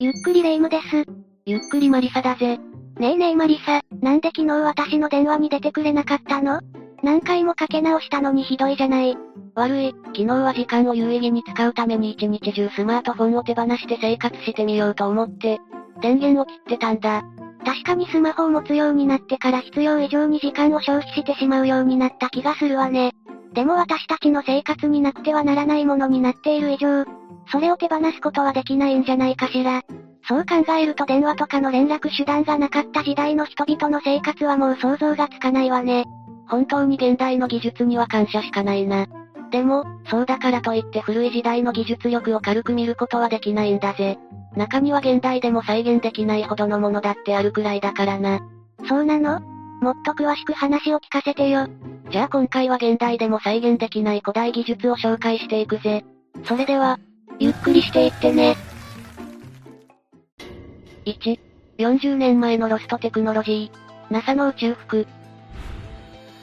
ゆっくりレ夢ムです。ゆっくりマリサだぜ。ねえねえマリサ、なんで昨日私の電話に出てくれなかったの？何回もかけ直したのにひどいじゃない。悪い、昨日は時間を有意義に使うために一日中スマートフォンを手放して生活してみようと思って、電源を切ってたんだ。確かにスマホを持つようになってから必要以上に時間を消費してしまうようになった気がするわね。でも私たちの生活になくてはならないものになっている以上、それを手放すことはできないんじゃないかしら。そう考えると電話とかの連絡手段がなかった時代の人々の生活はもう想像がつかないわね。本当に現代の技術には感謝しかないな。でも、そうだからといって古い時代の技術力を軽く見ることはできないんだぜ。中には現代でも再現できないほどのものだってあるくらいだからな。そうなの？もっと詳しく話を聞かせてよ。じゃあ今回は現代でも再現できない古代技術を紹介していくぜ。それでは、ゆっくりしていってね。1、40年前のロストテクノロジー、NASA の宇宙服。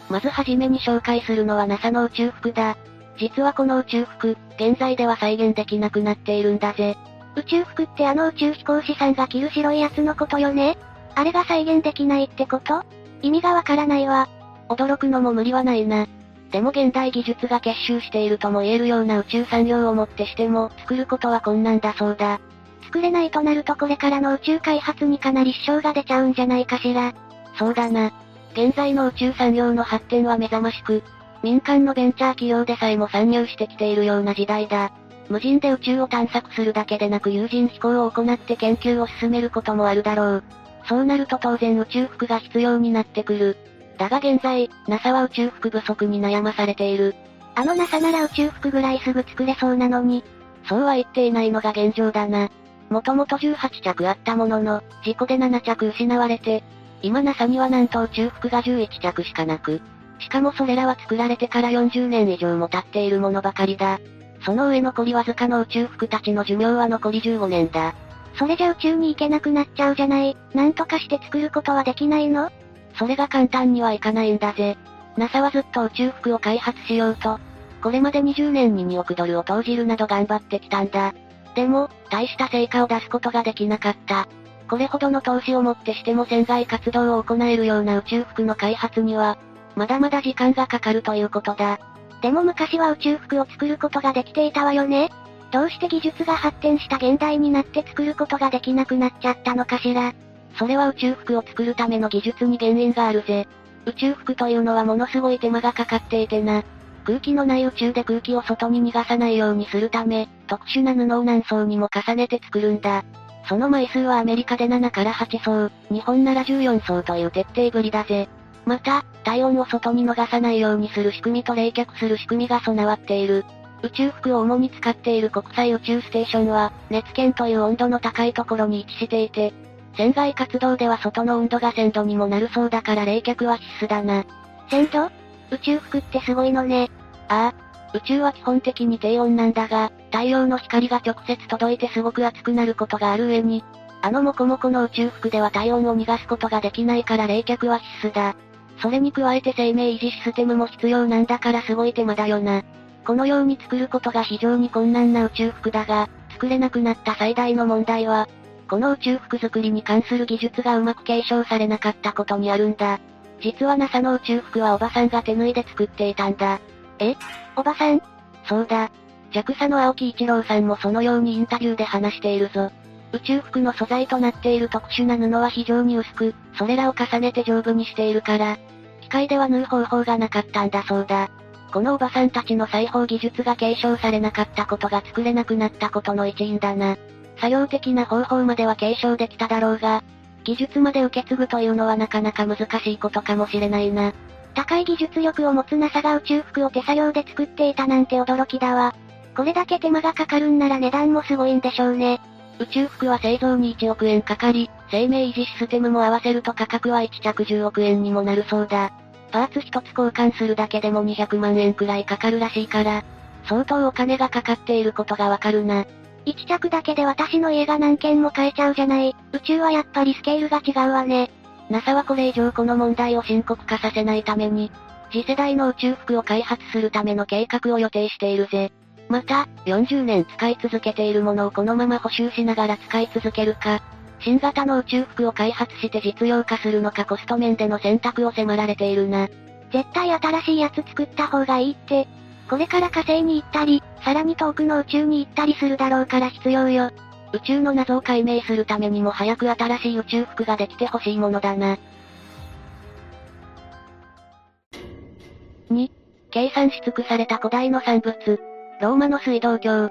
まずはじめに紹介するのは NASA の宇宙服だ。実はこの宇宙服、現在では再現できなくなっているんだぜ。宇宙服ってあの宇宙飛行士さんが着る白いやつのことよねあれが再現できないってこと？意味がわからないわ。驚くのも無理はないな。でも現代技術が結集しているとも言えるような宇宙産業をもってしても、作ることは困難だそうだ。作れないとなるとこれからの宇宙開発にかなり支障が出ちゃうんじゃないかしら。そうだな。現在の宇宙産業の発展は目覚ましく、民間のベンチャー企業でさえも参入してきているような時代だ。無人で宇宙を探索するだけでなく有人飛行を行って研究を進めることもあるだろう。そうなると当然宇宙服が必要になってくる。だが現在、NASA は宇宙服不足に悩まされている。あの NASA なら宇宙服ぐらいすぐ作れそうなのに。そうは言っていないのが現状だな。もともと18着あったものの、事故で7着失われて、今 NASA にはなんと宇宙服が11着しかなく、しかもそれらは作られてから40年以上も経っているものばかりだ。その上残りわずかの宇宙服たちの寿命は残り15年だ。それじゃ宇宙に行けなくなっちゃうじゃない。なんとかして作ることはできないの？それが簡単にはいかないんだぜ。NASA はずっと宇宙服を開発しようと、これまで20年に2億ドルを投じるなど頑張ってきたんだ。でも、大した成果を出すことができなかった。これほどの投資をもってしても船外活動を行えるような宇宙服の開発には、まだまだ時間がかかるということだ。でも昔は宇宙服を作ることができていたわよねどうして技術が発展した現代になって作ることができなくなっちゃったのかしらそれは宇宙服を作るための技術に原因があるぜ。宇宙服というのはものすごい手間がかかっていてな。空気のない宇宙で空気を外に逃がさないようにするため、特殊な布を何層にも重ねて作るんだ。その枚数はアメリカで7から8層、日本なら14層という徹底ぶりだぜ。また、体温を外に逃さないようにする仕組みと冷却する仕組みが備わっている。宇宙服を主に使っている国際宇宙ステーションは、熱圏という温度の高いところに位置していて、船外活動では外の温度が1000度にもなるそうだから冷却は必須だな。1000度？宇宙服ってすごいのね。ああ、宇宙は基本的に低温なんだが、太陽の光が直接届いてすごく熱くなることがある上に、あのモコモコの宇宙服では体温を逃がすことができないから冷却は必須だ。それに加えて生命維持システムも必要なんだからすごい手間だよな。このように作ることが非常に困難な宇宙服だが、作れなくなった最大の問題は、この宇宙服作りに関する技術がうまく継承されなかったことにあるんだ。実は NASA の宇宙服はおばさんが手縫いで作っていたんだ。え？おばさん？そうだ。JAXA の青木一郎さんもそのようにインタビューで話しているぞ。宇宙服の素材となっている特殊な布は非常に薄く、それらを重ねて丈夫にしているから、機械では縫う方法がなかったんだそうだ。このおばさんたちの裁縫技術が継承されなかったことが作れなくなったことの一因だな。作業的な方法までは継承できただろうが、技術まで受け継ぐというのはなかなか難しいことかもしれないな。高い技術力を持つ NASA が宇宙服を手作業で作っていたなんて驚きだわ。これだけ手間がかかるんなら値段もすごいんでしょうね。宇宙服は製造に1億円かかり、生命維持システムも合わせると価格は1着10億円にもなるそうだ。パーツ一つ交換するだけでも200万円くらいかかるらしいから、相当お金がかかっていることがわかるな。一着だけで私の家が何軒も買えちゃうじゃない。宇宙はやっぱりスケールが違うわね。NASA はこれ以上この問題を深刻化させないために、次世代の宇宙服を開発するための計画を予定しているぜ。また、40年使い続けているものをこのまま補修しながら使い続けるか、新型の宇宙服を開発して実用化するのかコスト面での選択を迫られているな。絶対新しいやつ作った方がいいって。これから火星に行ったり、さらに遠くの宇宙に行ったりするだろうから必要よ。宇宙の謎を解明するためにも早く新しい宇宙服ができてほしいものだな。2、計算し尽くされた古代の産物。ローマの水道橋。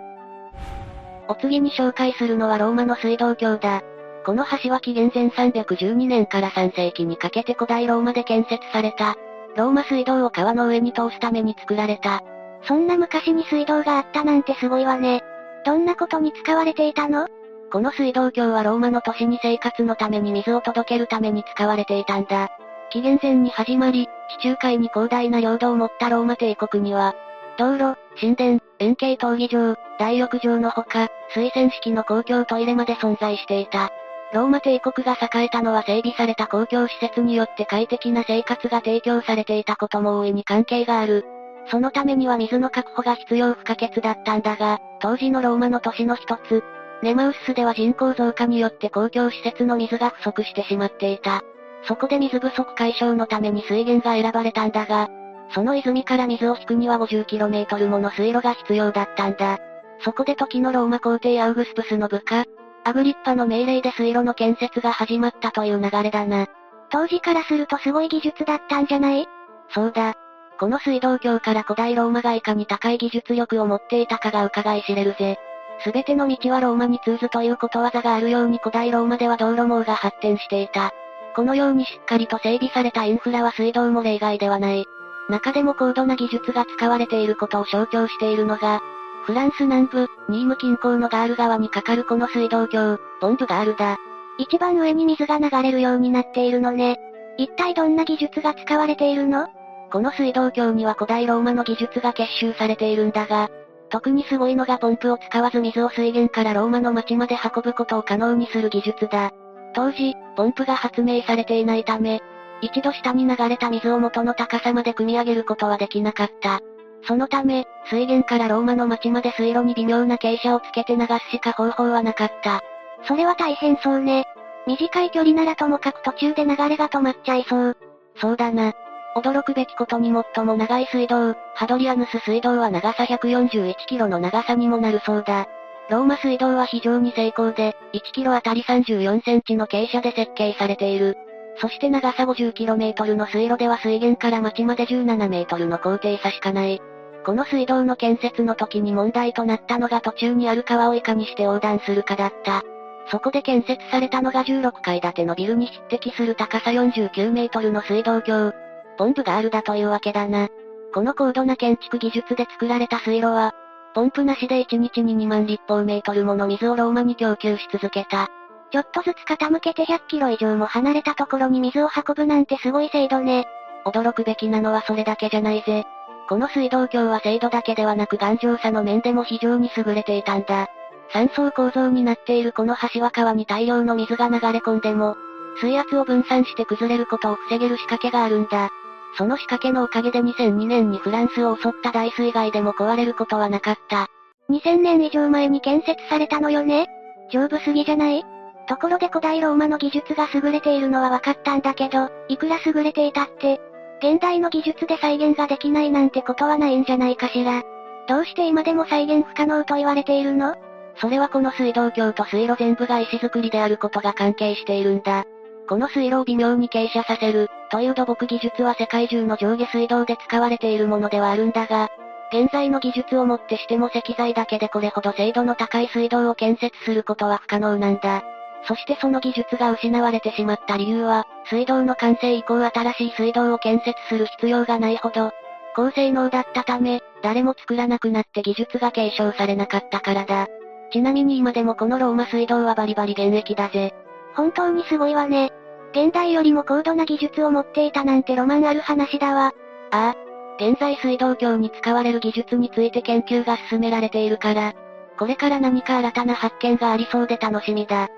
お次に紹介するのはローマの水道橋だ。この橋は紀元前312年から3世紀にかけて古代ローマで建設された。ローマ水道を川の上に通すために作られた。そんな昔に水道があったなんてすごいわね。どんなことに使われていたの？この水道橋はローマの都市に生活のために水を届けるために使われていたんだ。紀元前に始まり、地中海に広大な領土を持ったローマ帝国には、道路、神殿、円形闘技場、大浴場のほか、水洗式の公共トイレまで存在していた。ローマ帝国が栄えたのは整備された公共施設によって快適な生活が提供されていたことも大いに関係がある。そのためには水の確保が必要不可欠だったんだが、当時のローマの都市の一つ、ネマウスでは人口増加によって公共施設の水が不足してしまっていた。そこで水不足解消のために水源が選ばれたんだが、その泉から水を引くには 50km もの水路が必要だったんだ。そこで時のローマ皇帝アウグスプスの部下、アグリッパの命令で水路の建設が始まったという流れだな。当時からするとすごい技術だったんじゃない？そうだ。この水道橋から古代ローマがいかに高い技術力を持っていたかが伺い知れるぜ。すべての道はローマに通ずということわざがあるように古代ローマでは道路網が発展していた。このようにしっかりと整備されたインフラは水道も例外ではない。中でも高度な技術が使われていることを象徴しているのが、フランス南部、ニーム近郊のガール川に架かるこの水道橋、ポンプガールだ。一番上に水が流れるようになっているのね。一体どんな技術が使われているの？この水道橋には古代ローマの技術が結集されているんだが、特にすごいのがポンプを使わず水を水源からローマの町まで運ぶことを可能にする技術だ。当時、ポンプが発明されていないため、一度下に流れた水を元の高さまで汲み上げることはできなかった。そのため、水源からローマの町まで水路に微妙な傾斜をつけて流すしか方法はなかった。それは大変そうね。短い距離ならともかく途中で流れが止まっちゃいそう。そうだな。驚くべきことに最も長い水道、ハドリアヌス水道は長さ141キロの長さにもなるそうだ。ローマ水道は非常に精巧で、1キロあたり34センチの傾斜で設計されている。そして長さ 50km の水路では水源から町まで17メートルの高低差しかない。この水道の建設の時に問題となったのが途中にある川をいかにして横断するかだった。そこで建設されたのが16階建てのビルに匹敵する高さ49メートルの水道橋。ポンプがあるだというわけだな。この高度な建築技術で作られた水路は、ポンプなしで1日に2万立方メートルもの水をローマに供給し続けた。ちょっとずつ傾けて100キロ以上も離れたところに水を運ぶなんてすごい精度ね。驚くべきなのはそれだけじゃないぜ。この水道橋は精度だけではなく頑丈さの面でも非常に優れていたんだ。三層構造になっているこの橋は川に大量の水が流れ込んでも、水圧を分散して崩れることを防げる仕掛けがあるんだ。その仕掛けのおかげで2002年にフランスを襲った大水害でも壊れることはなかった。2000年以上前に建設されたのよね？丈夫すぎじゃない？ところで古代ローマの技術が優れているのは分かったんだけど、いくら優れていたって、現代の技術で再現ができないなんてことはないんじゃないかしら。どうして今でも再現不可能と言われているの？それはこの水道橋と水路全部が石造りであることが関係しているんだ。この水路を微妙に傾斜させる、という土木技術は世界中の上下水道で使われているものではあるんだが、現在の技術をもってしても石材だけでこれほど精度の高い水道を建設することは不可能なんだ。そしてその技術が失われてしまった理由は、水道の完成以降新しい水道を建設する必要がないほど、高性能だったため、誰も作らなくなって技術が継承されなかったからだ。ちなみに今でもこのローマ水道はバリバリ現役だぜ。本当にすごいわね。現代よりも高度な技術を持っていたなんてロマンある話だわ。ああ。現在水道橋に使われる技術について研究が進められているから、これから何か新たな発見がありそうで楽しみだ。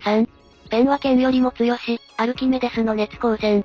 3. ペンは剣よりも強し、アルキメデスの熱光線。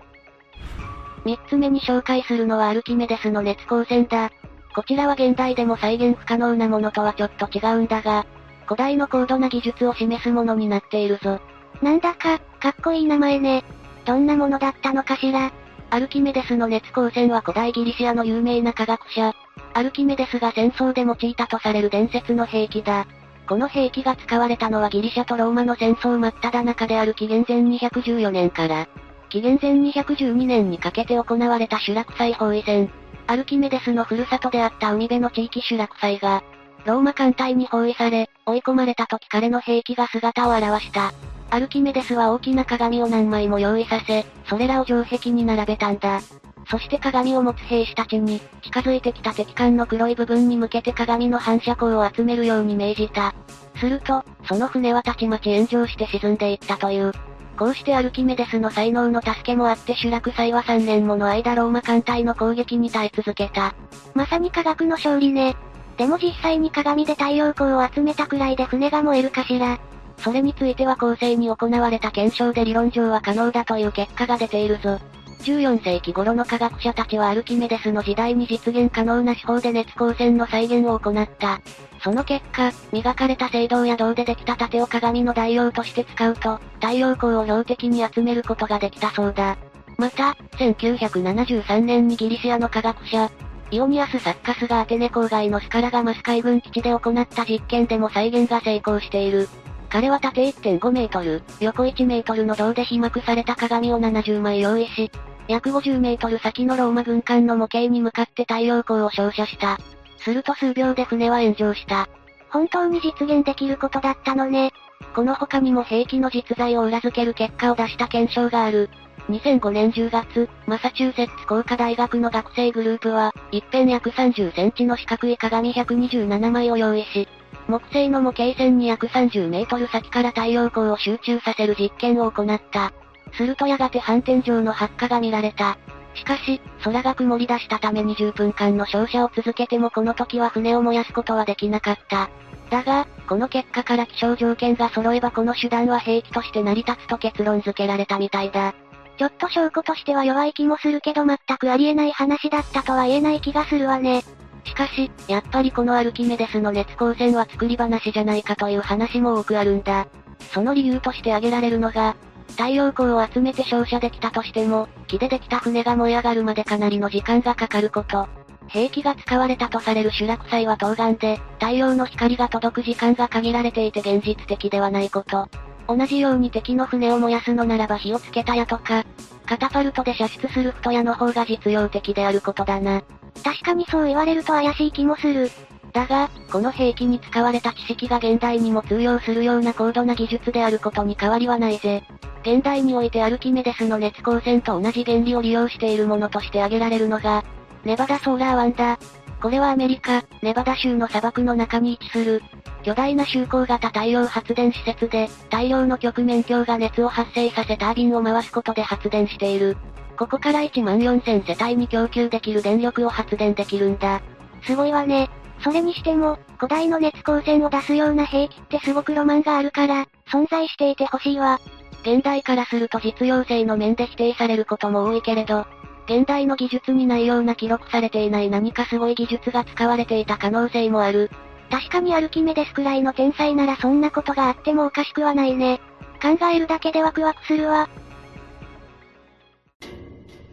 三つ目に紹介するのはアルキメデスの熱光線だ。こちらは現代でも再現不可能なものとはちょっと違うんだが、古代の高度な技術を示すものになっているぞ。なんだか、かっこいい名前ね。どんなものだったのかしら。アルキメデスの熱光線は古代ギリシアの有名な科学者、アルキメデスが戦争で用いたとされる伝説の兵器だ。この兵器が使われたのはギリシャとローマの戦争真っ只中である紀元前214年から、紀元前212年にかけて行われたシュラク祭包囲戦。アルキメデスのふるさとであった海辺の地域シュラク祭が、ローマ艦隊に包囲され、追い込まれた時彼の兵器が姿を現した。アルキメデスは大きな鏡を何枚も用意させ、それらを城壁に並べたんだ。そして鏡を持つ兵士たちに、近づいてきた敵艦の黒い部分に向けて鏡の反射光を集めるように命じた。すると、その船はたちまち炎上して沈んでいったという。こうしてアルキメデスの才能の助けもあってシュラク祭は3年もの間ローマ艦隊の攻撃に耐え続けた。まさに科学の勝利ね。でも実際に鏡で太陽光を集めたくらいで船が燃えるかしら。それについては後世に行われた検証で理論上は可能だという結果が出ているぞ。14世紀頃の科学者たちはアルキメデスの時代に実現可能な手法で熱光線の再現を行った。その結果、磨かれた青銅や銅でできた盾を鏡の代用として使うと、太陽光を標的に集めることができたそうだ。また、1973年にギリシアの科学者、イオニアス・サッカスがアテネ郊外のスカラガマス海軍基地で行った実験でも再現が成功している。彼は縦1.5メートル、横1メートルの銅で被膜された鏡を70枚用意し、約50メートル先のローマ軍艦の模型に向かって太陽光を照射した。すると数秒で船は炎上した。本当に実現できることだったのね。この他にも兵器の実在を裏付ける結果を出した検証がある。2005年10月、マサチューセッツ工科大学の学生グループは、一辺約30センチの四角い鏡127枚を用意し、木製の模型船に約30メートル先から太陽光を集中させる実験を行った。するとやがて反転上の発火が見られた。しかし、空が曇り出したため20分間の照射を続けてもこの時は船を燃やすことはできなかった。だが、この結果から気象条件が揃えばこの手段は兵器として成り立つと結論付けられたみたいだ。ちょっと証拠としては弱い気もするけど全くありえない話だったとは言えない気がするわね。しかし、やっぱりこのアルキメデスの熱光線は作り話じゃないかという話も多くあるんだ。その理由として挙げられるのが、太陽光を集めて照射できたとしても、木でできた船が燃え上がるまでかなりの時間がかかること。兵器が使われたとされるシュラク祭は東岸で、太陽の光が届く時間が限られていて現実的ではないこと。同じように敵の船を燃やすのならば火をつけた矢とか、カタパルトで射出する太矢の方が実用的であることだな。確かにそう言われると怪しい気もする。だが、この兵器に使われた知識が現代にも通用するような高度な技術であることに変わりはないぜ。現代においてアルキメデスの熱光線と同じ原理を利用しているものとして挙げられるのが、ネバダソーラー湾だ。これはアメリカ、ネバダ州の砂漠の中に位置する、巨大な周光型太陽発電施設で、太陽の極面鏡が熱を発生させタービンを回すことで発電している。ここから1万4000世帯に供給できる電力を発電できるんだ。すごいわね。それにしても、古代の熱光線を出すような兵器ってすごくロマンがあるから、存在していてほしいわ。現代からすると実用性の面で否定されることも多いけれど、現代の技術にないような記録されていない何かすごい技術が使われていた可能性もある。確かにアルキメデスくらいの天才ならそんなことがあってもおかしくはないね。考えるだけでワクワクするわ。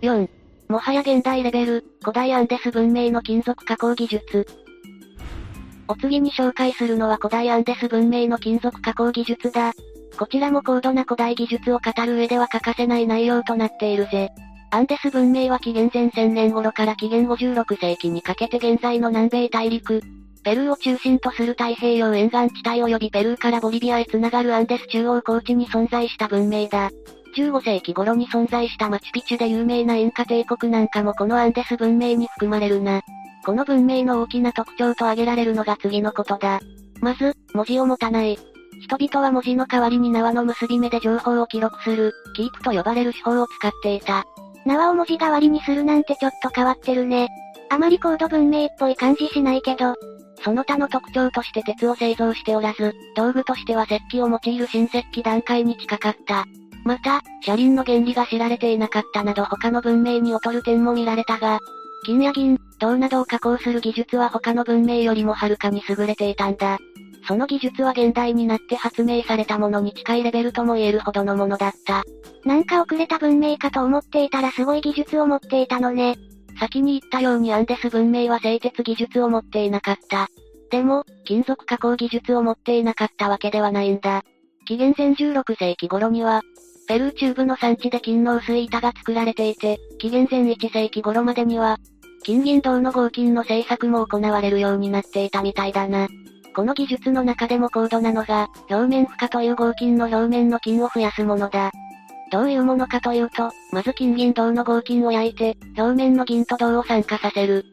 4. もはや現代レベル、古代アンデス文明の金属加工技術。お次に紹介するのは古代アンデス文明の金属加工技術だ。こちらも高度な古代技術を語る上では欠かせない内容となっているぜ。アンデス文明は紀元前1000年頃から紀元56世紀にかけて現在の南米大陸、ペルーを中心とする太平洋沿岸地帯及びペルーからボリビアへ繋がるアンデス中央高地に存在した文明だ。15世紀頃に存在したマチュピチュで有名なインカ帝国なんかもこのアンデス文明に含まれるな。この文明の大きな特徴と挙げられるのが次のことだ。まず、文字を持たない。人々は文字の代わりに縄の結び目で情報を記録する、キープと呼ばれる手法を使っていた。縄を文字代わりにするなんてちょっと変わってるね。あまり高度文明っぽい感じしないけど。その他の特徴として鉄を製造しておらず、道具としては石器を用いる新石器段階に近かった。また、車輪の原理が知られていなかったなど他の文明に劣る点も見られたが、金や銀、銅などを加工する技術は他の文明よりもはるかに優れていたんだ。その技術は現代になって発明されたものに近いレベルとも言えるほどのものだった。なんか遅れた文明かと思っていたらすごい技術を持っていたのね。先に言ったようにアンデス文明は製鉄技術を持っていなかった。でも、金属加工技術を持っていなかったわけではないんだ。紀元前16世紀頃には、ペルー中部の産地で金の薄い板が作られていて、紀元前1世紀頃までには、金銀銅の合金の製作も行われるようになっていたみたいだな。この技術の中でも高度なのが、表面負荷という合金の表面の金を増やすものだ。どういうものかというと、まず金銀銅の合金を焼いて、表面の銀と銅を酸化させる。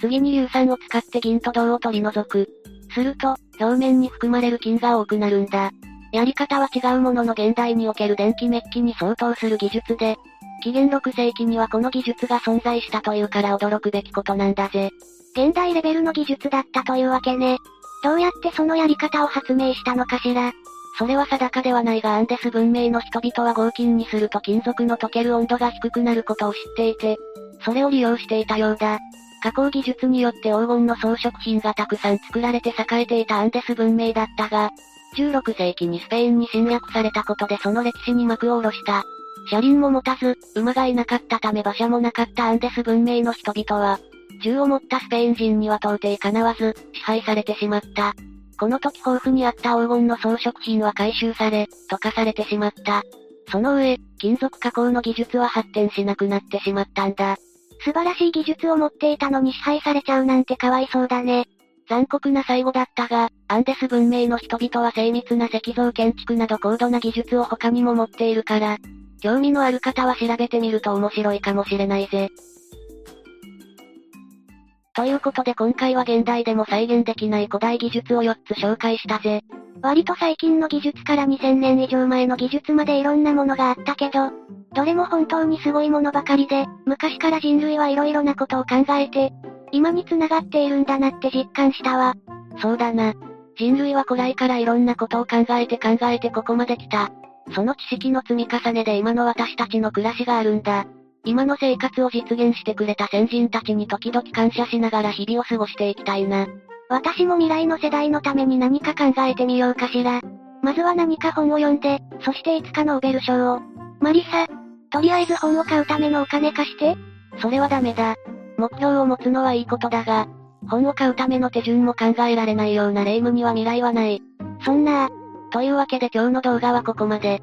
次に硫酸を使って銀と銅を取り除く。すると、表面に含まれる金が多くなるんだ。やり方は違うものの現代における電気メッキに相当する技術で、紀元6世紀にはこの技術が存在したというから驚くべきことなんだぜ。現代レベルの技術だったというわけね。どうやってそのやり方を発明したのかしら？それは定かではないがアンデス文明の人々は合金にすると金属の溶ける温度が低くなることを知っていて、それを利用していたようだ。加工技術によって黄金の装飾品がたくさん作られて栄えていたアンデス文明だったが、16世紀にスペインに侵略されたことでその歴史に幕を下ろした。車輪も持たず、馬がいなかったため馬車もなかったアンデス文明の人々は、銃を持ったスペイン人には到底叶わず、支配されてしまった。この時豊富にあった黄金の装飾品は回収され、溶かされてしまった。その上、金属加工の技術は発展しなくなってしまったんだ。素晴らしい技術を持っていたのに支配されちゃうなんてかわいそうだね。残酷な最後だったが、アンデス文明の人々は精密な石像建築など高度な技術を他にも持っているから、興味のある方は調べてみると面白いかもしれないぜ。ということで今回は現代でも再現できない古代技術を4つ紹介したぜ。割と最近の技術から2000年以上前の技術までいろんなものがあったけど、どれも本当にすごいものばかりで、昔から人類はいろいろなことを考えて、今に繋がっているんだなって実感したわ。そうだな。人類は古来からいろんなことを考えて考えてここまで来た。その知識の積み重ねで今の私たちの暮らしがあるんだ。今の生活を実現してくれた先人たちに時々感謝しながら日々を過ごしていきたいな。私も未来の世代のために何か考えてみようかしら。まずは何か本を読んで、そしていつかノーベル賞を。マリサ、とりあえず本を買うためのお金貸して。それはダメだ。目標を持つのはいいことだが、本を買うための手順も考えられないような霊夢には未来はない。そんなというわけで今日の動画はここまで。